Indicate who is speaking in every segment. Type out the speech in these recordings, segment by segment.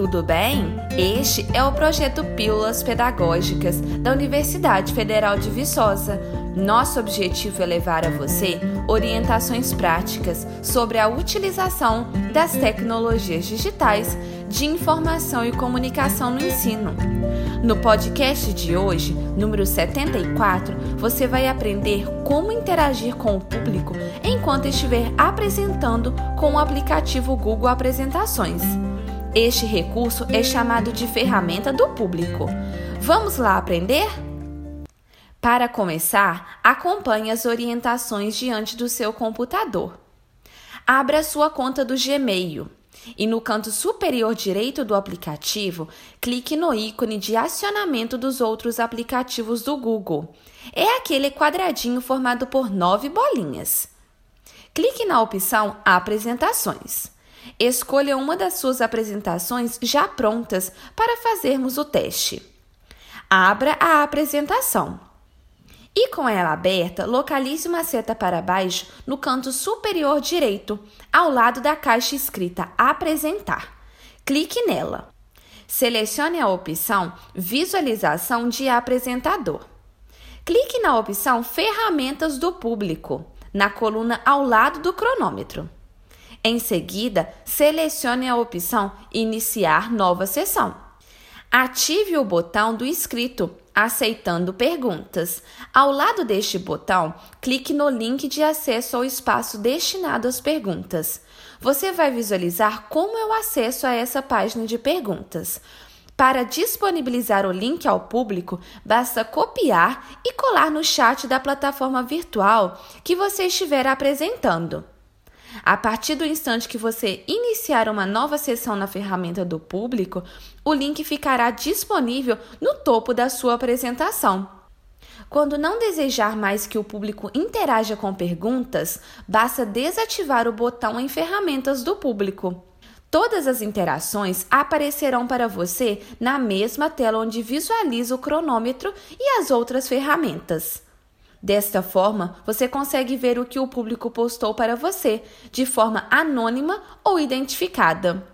Speaker 1: tudo bem? Este é o projeto Pílulas Pedagógicas da Universidade Federal de Viçosa. Nosso objetivo é levar a você orientações práticas sobre a utilização das tecnologias digitais de informação e comunicação no ensino. No podcast de hoje, número 74, você vai aprender como interagir com o público enquanto estiver apresentando com o aplicativo Google Apresentações. Este recurso é chamado de ferramenta do público. Vamos lá aprender? Para começar, acompanhe as orientações diante do seu computador. Abra sua conta do Gmail e no canto superior direito do aplicativo, clique no ícone de acionamento dos outros aplicativos do Google. É aquele quadradinho formado por nove bolinhas. Clique na opção Apresentações. Escolha uma das suas apresentações já prontas para fazermos o teste. Abra a apresentação. E com ela aberta, localize uma seta para baixo no canto superior direito, ao lado da caixa escrita Apresentar. Clique nela. Selecione a opção Visualização de apresentador. Clique na opção Ferramentas do público, na coluna ao lado do cronômetro. Em seguida, selecione a opção Iniciar nova sessão. Ative o botão do escrito Aceitando perguntas. Ao lado deste botão, clique no link de acesso ao espaço destinado às perguntas. Você vai visualizar como é o acesso a essa página de perguntas. Para disponibilizar o link ao público, basta copiar e colar no chat da plataforma virtual que você estiver apresentando. A partir do instante que você iniciar uma nova sessão na ferramenta do público, o link ficará disponível no topo da sua apresentação. Quando não desejar mais que o público interaja com perguntas, basta desativar o botão em Ferramentas do Público. Todas as interações aparecerão para você na mesma tela onde visualiza o cronômetro e as outras ferramentas. Desta forma, você consegue ver o que o público postou para você, de forma anônima ou identificada.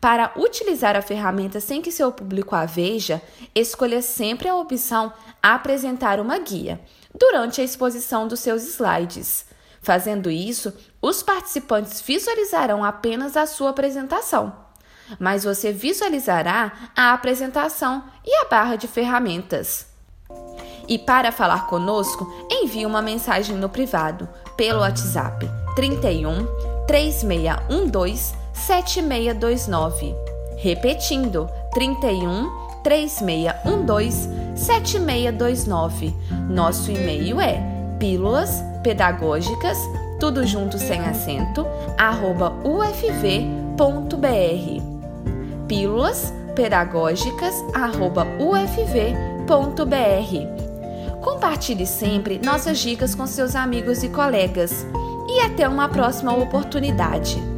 Speaker 1: Para utilizar a ferramenta sem que seu público a veja, escolha sempre a opção Apresentar uma guia durante a exposição dos seus slides. Fazendo isso, os participantes visualizarão apenas a sua apresentação, mas você visualizará a apresentação e a barra de ferramentas. E para falar conosco, envie uma mensagem no privado pelo WhatsApp 31 3612 7629. Repetindo, 31 3612 7629. Nosso e-mail é pílulas pedagógicas, tudo junto sem acento, arroba ufv.br. Pílulas pedagógicas, arroba ufv.br. Compartilhe sempre nossas dicas com seus amigos e colegas. E até uma próxima oportunidade.